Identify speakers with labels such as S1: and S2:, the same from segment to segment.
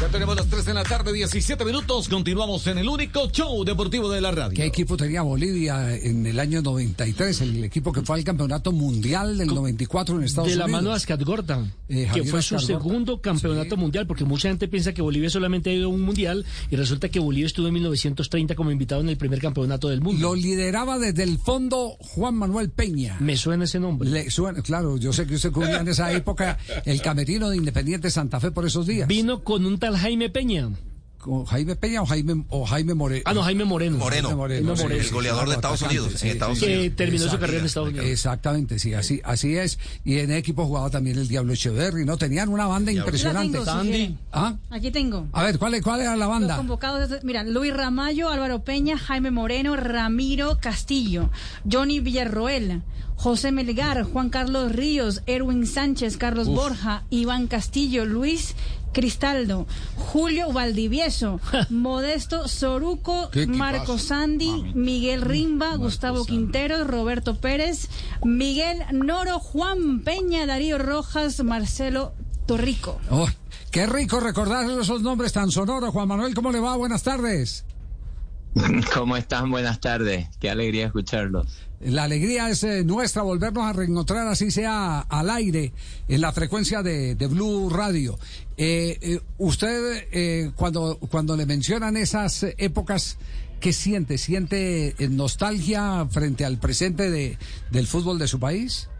S1: Ya tenemos las 3 de la tarde, 17 minutos. Continuamos en el único show deportivo de la radio.
S2: ¿Qué equipo tenía Bolivia en el año 93? El equipo que fue al campeonato mundial del 94 en Estados
S3: de la
S2: Unidos.
S3: mano de Ascat Gordon,
S2: Eh,
S3: que fue su segundo campeonato mundial, porque mucha gente piensa que Bolivia solamente ha ido a un mundial y resulta que Bolivia estuvo en 1930 como invitado en el primer campeonato del mundo.
S2: Lo lideraba desde el fondo Juan Manuel Peña.
S3: Me suena ese nombre.
S2: Le suena, claro, yo sé que usted cubría en esa época el camerino de Independiente Santa Fe por esos días.
S3: Vino con un tal Jaime Peña.
S2: ¿Con Jaime Peña o Jaime, o Jaime Moreno?
S3: Ah, no, Jaime Moreno.
S4: Moreno,
S2: Jaime Moreno,
S4: el goleador de Estados Unidos,
S2: sí,
S4: en Estados
S2: sí,
S3: Que terminó su carrera en Estados Unidos.
S2: Exactamente, sí, así, así es. Y en equipo jugaba también el Diablo Echeverry, ¿no? Tenían una banda impresionante.
S5: Tengo, si.
S2: ¿Ah?
S5: Aquí tengo.
S2: A ver, ¿cuál, es- ¿cuál era la
S5: Los
S2: banda?
S5: convocados, mira, Luis Ramallo, Álvaro Peña, Jaime Moreno, Ramiro Castillo, Johnny Villarroel, José Melgar, Juan Carlos Ríos, Erwin Sánchez, Carlos Borja, Iván Castillo, Luis Cristaldo, Julio Valdivieso, Modesto Soruco. Marco Sandy, Miguel Rimba, Gustavo Quinteros, Roberto Pérez, Miguel Noro, Juan Peña, Darío Rojas, Marcelo Torrico.
S2: Oh, qué rico recordar esos nombres tan sonoros. Juan Manuel, ¿cómo le va? Buenas tardes.
S6: ¿Cómo están? Buenas tardes. Qué alegría escucharlos.
S2: La alegría es eh, nuestra volvernos a reencontrar, así sea al aire, en la frecuencia de, de Blue Radio. Eh, eh, usted, eh, cuando, cuando le mencionan esas épocas, ¿qué siente? ¿Siente eh, nostalgia frente al presente de, del fútbol de su país?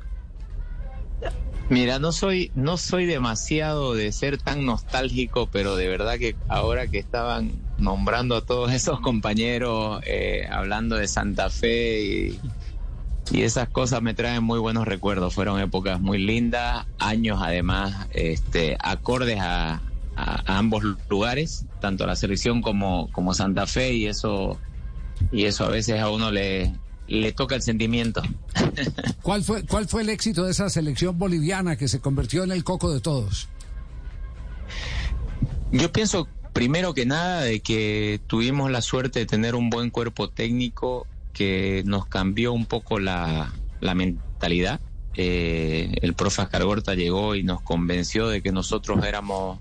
S6: Mira, no soy, no soy demasiado de ser tan nostálgico, pero de verdad que ahora que estaban nombrando a todos esos compañeros, eh, hablando de Santa Fe y, y esas cosas me traen muy buenos recuerdos. Fueron épocas muy lindas, años además, este, acordes a, a- a ambos lugares, tanto la selección como, como Santa Fe, y eso, y eso a veces a uno le, le toca el sentimiento.
S2: ¿Cuál fue, ¿Cuál fue el éxito de esa selección boliviana que se convirtió en el coco de todos?
S6: Yo pienso, primero que nada, de que tuvimos la suerte de tener un buen cuerpo técnico que nos cambió un poco la, la mentalidad. Eh, el profe Ascargorta llegó y nos convenció de que nosotros éramos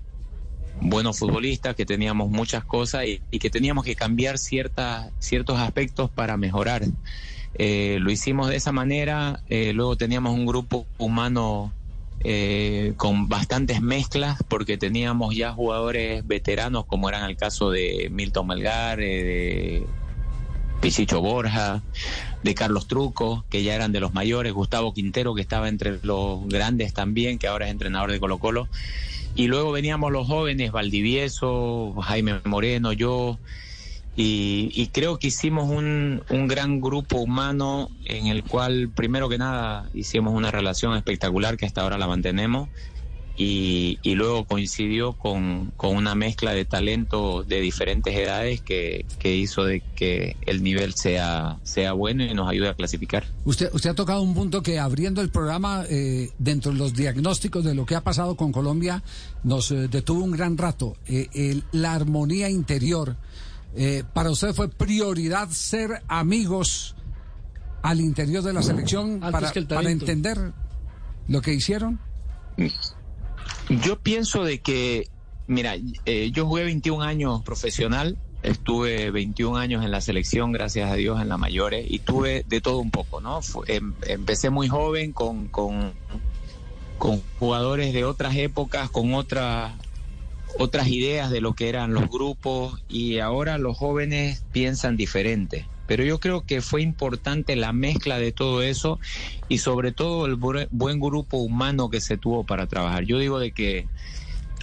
S6: buenos futbolistas, que teníamos muchas cosas y, y que teníamos que cambiar ciertas, ciertos aspectos para mejorar. Eh, lo hicimos de esa manera, eh, luego teníamos un grupo humano eh, con bastantes mezclas porque teníamos ya jugadores veteranos como eran el caso de Milton Melgar, eh, de Pichicho Borja, de Carlos Truco, que ya eran de los mayores, Gustavo Quintero, que estaba entre los grandes también, que ahora es entrenador de Colo Colo. Y luego veníamos los jóvenes, Valdivieso, Jaime Moreno, yo, y, y creo que hicimos un, un gran grupo humano en el cual, primero que nada, hicimos una relación espectacular que hasta ahora la mantenemos. Y, y luego coincidió con, con una mezcla de talento de diferentes edades que, que hizo de que el nivel sea, sea bueno y nos ayude a clasificar.
S2: Usted, usted ha tocado un punto que abriendo el programa, eh, dentro de los diagnósticos de lo que ha pasado con Colombia, nos eh, detuvo un gran rato. Eh, el- la armonía interior. Eh, para usted fue prioridad ser amigos al interior de la selección
S3: Antes
S2: para,
S3: que el
S2: para entender lo que hicieron.
S6: Yo pienso de que, mira, eh, yo jugué 21 años profesional, estuve 21 años en la selección, gracias a Dios, en la mayores, y tuve de todo un poco, ¿no? Em- empecé muy joven con, con, con jugadores de otras épocas, con otras otras ideas de lo que eran los grupos y ahora los jóvenes piensan diferente. Pero yo creo que fue importante la mezcla de todo eso y sobre todo el bue- buen grupo humano que se tuvo para trabajar. Yo digo de que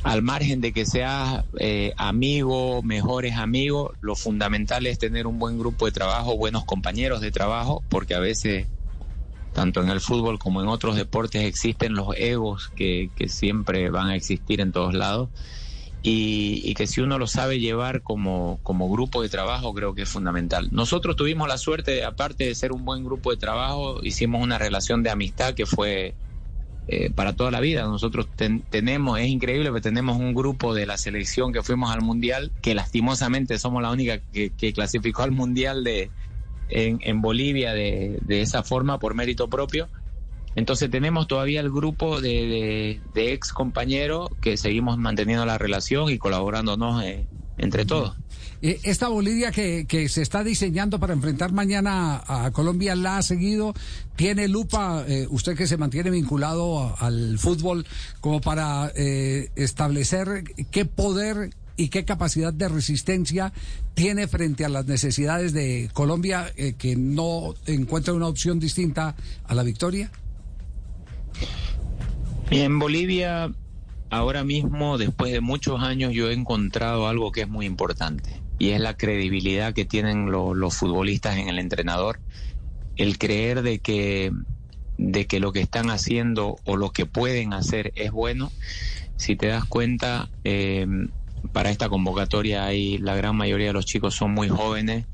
S6: al margen de que seas eh, amigo, mejores amigos, lo fundamental es tener un buen grupo de trabajo, buenos compañeros de trabajo, porque a veces tanto en el fútbol como en otros deportes existen los egos que siempre van a existir en todos lados y, que si uno lo sabe llevar como, como grupo de trabajo creo que es fundamental. Nosotros tuvimos la suerte, aparte de ser un buen grupo de trabajo, hicimos una relación de amistad que fue eh, para toda la vida. Nosotros tenemos, es increíble, que tenemos un grupo de la selección que fuimos al Mundial, que lastimosamente somos la única que, clasificó al Mundial de, en, Bolivia de esa forma por mérito propio entonces tenemos todavía el grupo de, ex compañeros que seguimos manteniendo la relación y colaborándonos eh, entre todos.
S2: Eh, esta Bolivia que, se está diseñando para enfrentar mañana a, Colombia, ¿la ha seguido? ¿Tiene lupa, eh, usted que se mantiene vinculado al fútbol, como para establecer qué poder y qué capacidad de resistencia tiene frente a las necesidades de Colombia que no encuentra una opción distinta a la victoria?
S6: En Bolivia, ahora mismo, después de muchos años, yo he encontrado algo que es muy importante y es la credibilidad que tienen los futbolistas en el entrenador, el creer de que, de que lo que están haciendo o lo que pueden hacer es bueno. Si te das cuenta, em, para esta convocatoria hay la gran mayoría de los chicos son muy jóvenes.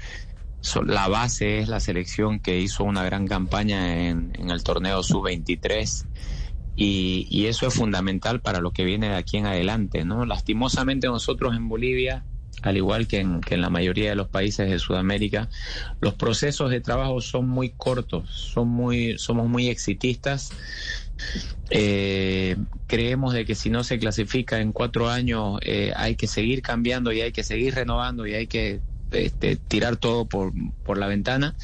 S6: La base es la selección que hizo una gran campaña en, el torneo sub-23 y, eso es fundamental para lo que viene de aquí en adelante, ¿no? Lastimosamente nosotros en Bolivia, al igual que en, que en la mayoría de los países de Sudamérica, los procesos de trabajo son muy cortos, son muy, somos muy exitistas. Eh, creemos de que si no se clasifica en cuatro años eh, hay que seguir cambiando y hay que seguir renovando y hay que este, tirar todo por, por la ventana.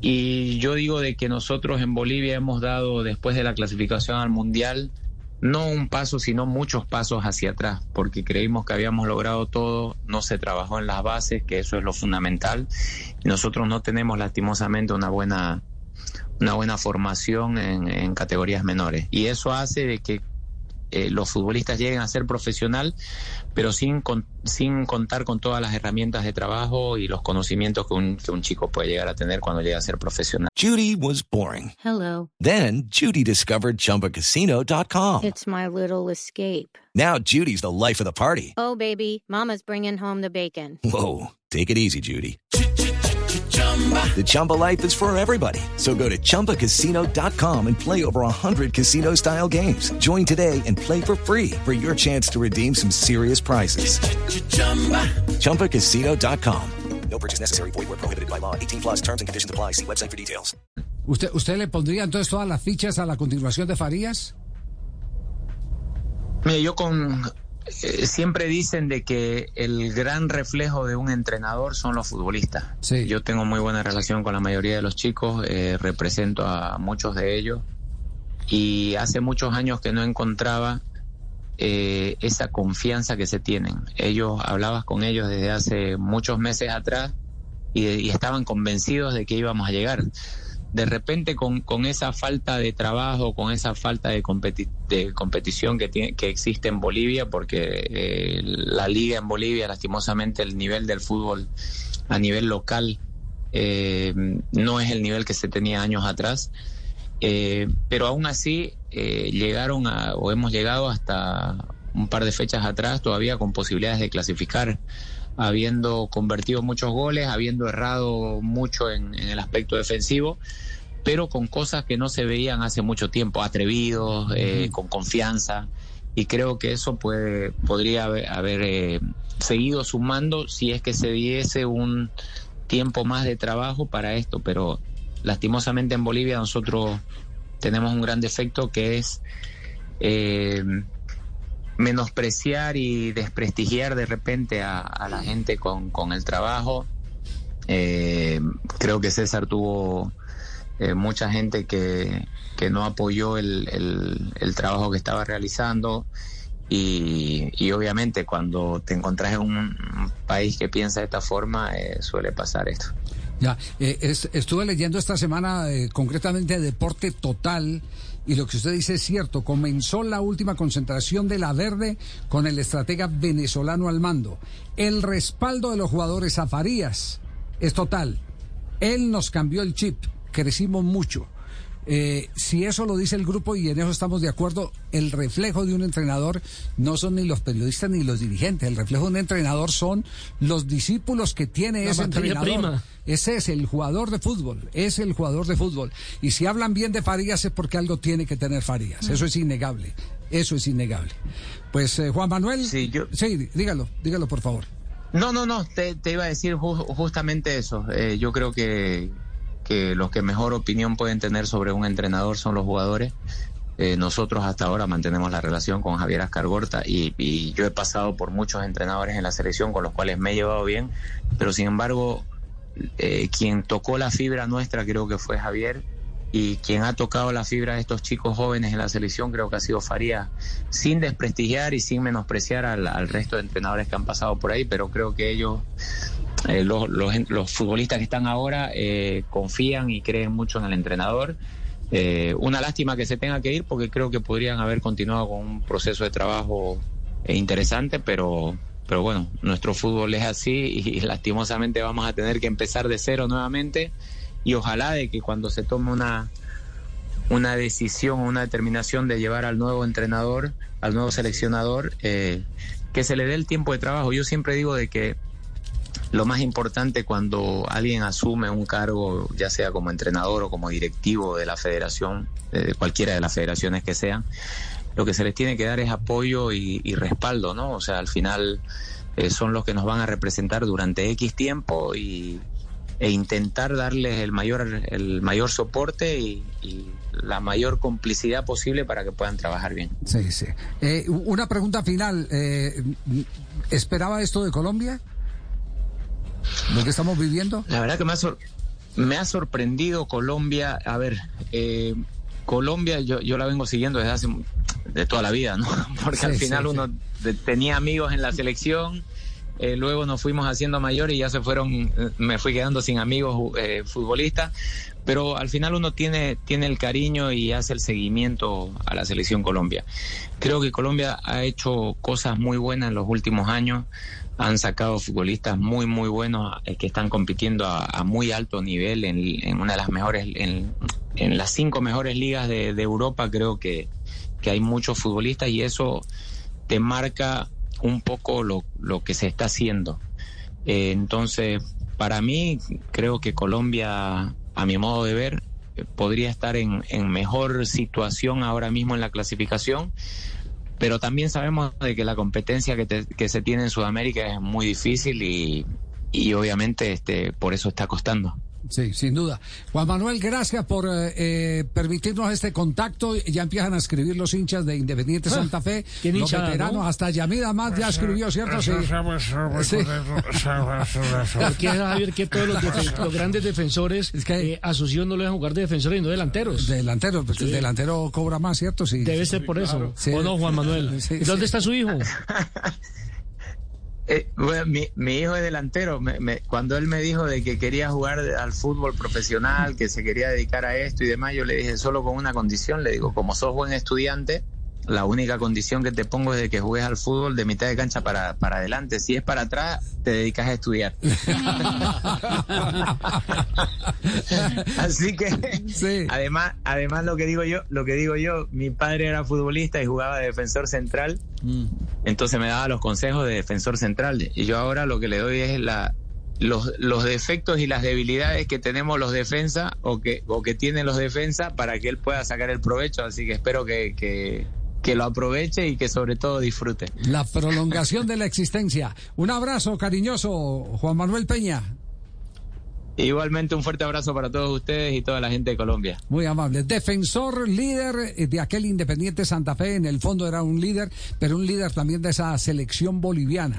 S6: Y yo digo de que nosotros en Bolivia hemos dado, después de la clasificación al Mundial, no un paso, sino muchos pasos hacia atrás, porque creímos que habíamos logrado todo, no se trabajó en las bases, que eso es lo fundamental. Nosotros no tenemos lastimosamente una buena, una buena formación en, en categorías menores. Y eso hace de que eh, los futbolistas lleguen a ser profesional, pero sin, sin contar con todas las herramientas de trabajo y los conocimientos que un, que un chico puede llegar a tener cuando llega a ser profesional.
S4: Judy was boring.
S7: Hello.
S4: Then Judy discovered chumbacasino.com.
S7: It's my little escape.
S4: Now Judy's the life of the party.
S7: Oh, baby, mama's bringing home the bacon.
S4: Whoa, take it easy, Judy. The Chumba life is for everybody. So go to ChumbaCasino.com and play over 100 casino style games. Join today and play for free for your chance to redeem some serious prizes. Ch-ch-chumba. ChumbaCasino.com. No purchase necessary. Void where prohibited by law. 18 plus terms and conditions apply. See website for details.
S2: ¿Usted, ¿Usted le pondría entonces todas las fichas a la continuación de Farías?
S6: Mira, yo con eh, siempre dicen de que el gran reflejo de un entrenador son los futbolistas. Yo tengo muy buena relación con la mayoría de los chicos, eh, represento a muchos de ellos y hace muchos años que no encontraba eh, esa confianza que se tienen. Ellos, hablabas con ellos desde hace muchos meses atrás y estaban convencidos de que íbamos a llegar de repente con, con, esa falta de trabajo, con esa falta de, de competición que, tiene, que existe en Bolivia, porque eh, la liga en Bolivia, lastimosamente, el nivel del fútbol a nivel local eh, no es el nivel que se tenía años atrás. Eh, pero aún así llegaron a, o hemos llegado hasta un par de fechas atrás todavía con posibilidades de clasificar habiendo convertido muchos goles, habiendo errado mucho en, el aspecto defensivo, pero con cosas que no se veían hace mucho tiempo, atrevidos, eh, con confianza, y creo que eso puede, podría haber, eh, seguido sumando si es que se diese un tiempo más de trabajo para esto, pero lastimosamente en Bolivia nosotros tenemos un gran defecto que es eh, menospreciar y desprestigiar de repente a, la gente con, el trabajo. Eh, creo que César tuvo eh, mucha gente que, no apoyó el, trabajo que estaba realizando y, y, obviamente cuando te encontrás en un país que piensa de esta forma eh, suele pasar esto.
S2: Ya, estuve leyendo esta semana concretamente Deporte Total y lo que usted dice es cierto, comenzó la última concentración de la Verde con el estratega venezolano al mando. El respaldo de los jugadores a Farías es total. Él nos cambió el chip, crecimos mucho. Eh, si eso lo dice el grupo y en eso estamos de acuerdo, el reflejo de un entrenador no son ni los periodistas ni los dirigentes. El reflejo de un entrenador son los discípulos que tiene
S3: La
S2: ese entrenador.
S3: prima.
S2: Ese es el jugador de fútbol, es el jugador de fútbol. Y si hablan bien de Farías es porque algo tiene que tener Farías. Eso es innegable. Eso es innegable. Pues eh, Juan Manuel,
S6: Sí, yo-
S2: sí, dígalo, dígalo por favor.
S6: No, no, no, te, te iba a decir ju- justamente eso. Eh, yo creo que, que los que mejor opinión pueden tener sobre un entrenador son los jugadores. Eh, nosotros hasta ahora mantenemos la relación con Javier Ascargorta y, y yo he pasado por muchos entrenadores en la selección con los cuales me he llevado bien, pero sin embargo, eh, quien tocó la fibra nuestra creo que fue Javier y quien ha tocado la fibra de estos chicos jóvenes en la selección creo que ha sido Faría, sin desprestigiar y sin menospreciar al, al resto de entrenadores que han pasado por ahí, pero creo que ellos, eh, los, los, futbolistas que están ahora, eh, confían y creen mucho en el entrenador. Eh, una lástima que se tenga que ir porque creo que podrían haber continuado con un proceso de trabajo eh, interesante, pero, pero bueno, nuestro fútbol es así y, lastimosamente vamos a tener que empezar de cero nuevamente y ojalá de que cuando se tome una una decisión, una determinación de llevar al nuevo entrenador, al nuevo seleccionador, eh, que se le dé el tiempo de trabajo. Yo siempre digo de que lo más importante cuando alguien asume un cargo, ya sea como entrenador o como directivo de la federación, eh, de cualquiera de las federaciones que sean, lo que se les tiene que dar es apoyo y, respaldo, ¿no? O sea, al final eh, son los que nos van a representar durante X tiempo y, e intentar darles el mayor, el mayor soporte y, y la mayor complicidad posible para que puedan trabajar bien.
S2: Sí, sí. Eh, una pregunta final. eh, ¿Esperaba esto de Colombia? ¿Lo que estamos viviendo?
S6: La verdad que me ha, sor- me ha sorprendido Colombia. A ver, eh, Colombia yo, yo la vengo siguiendo desde hace de toda la vida, ¿no? Porque
S2: Sí,
S6: al final
S2: sí,
S6: uno de- tenía amigos en la selección, eh, luego nos fuimos haciendo mayores y ya se fueron, eh, me fui quedando sin amigos eh, futbolistas, pero al final uno tiene, tiene el cariño y hace el seguimiento a la selección Colombia. Creo que Colombia ha hecho cosas muy buenas en los últimos años, han sacado futbolistas muy, muy buenos eh, que están compitiendo a, muy alto nivel en, una de las mejores, en, las cinco mejores ligas de, de Europa, creo que, que hay muchos futbolistas y eso te marca un poco lo, lo que se está haciendo. Eh, entonces, para mí, creo que Colombia, a mi modo de ver, eh, podría estar en, en mejor situación ahora mismo en la clasificación, pero también sabemos de que la competencia que, te- que se tiene en Sudamérica es muy difícil y, y obviamente este, por eso está costando.
S2: Sí, sin duda. Juan Manuel, gracias por eh, eh, permitirnos este contacto. Ya empiezan a escribir los hinchas de Independiente Santa Fe,
S3: qué
S2: los
S3: hinchada,
S2: veteranos,
S3: ¿no?
S2: hasta Yamida más ya escribió, ¿cierto? Sí.
S3: Porque Javier, que todos los, defen- los grandes defensores
S2: Es que-
S3: eh, no le dejan jugar de defensores y no delanteros.
S2: Delantero, pues el delantero cobra más, ¿cierto? Sí.
S3: Debe ser por eso.
S2: Sí.
S3: ¿O no, Juan Manuel?
S2: Sí,
S3: ¿Y ¿Dónde
S2: sí.
S3: está su hijo?
S6: Eh, bueno, mi, mi hijo es delantero. Me- me- cuando él me dijo de que quería jugar al fútbol profesional, que se quería dedicar a esto y demás, yo le dije solo con una condición. Le digo, como sos buen estudiante, la única condición que te pongo es de que juegues al fútbol de mitad de cancha para, para adelante. Si es para atrás, te dedicas a estudiar. Así que,
S2: Sí.
S6: además, además lo que digo yo, lo que digo yo, mi padre era futbolista y jugaba de defensor central. Entonces me daba los consejos de defensor central. Y yo ahora lo que le doy es la, los, los defectos y las debilidades que tenemos los defensas o que, o que tienen los defensas para que él pueda sacar el provecho. Así que espero que, que, que lo aproveche y que sobre todo disfrute.
S2: La prolongación de la existencia. Un abrazo cariñoso, Juan Manuel Peña.
S6: Igualmente un fuerte abrazo para todos ustedes y toda la gente de Colombia.
S2: Muy amable. Defensor, líder de aquel Independiente Santa Fe. En el fondo era un líder, pero un líder también de esa selección boliviana.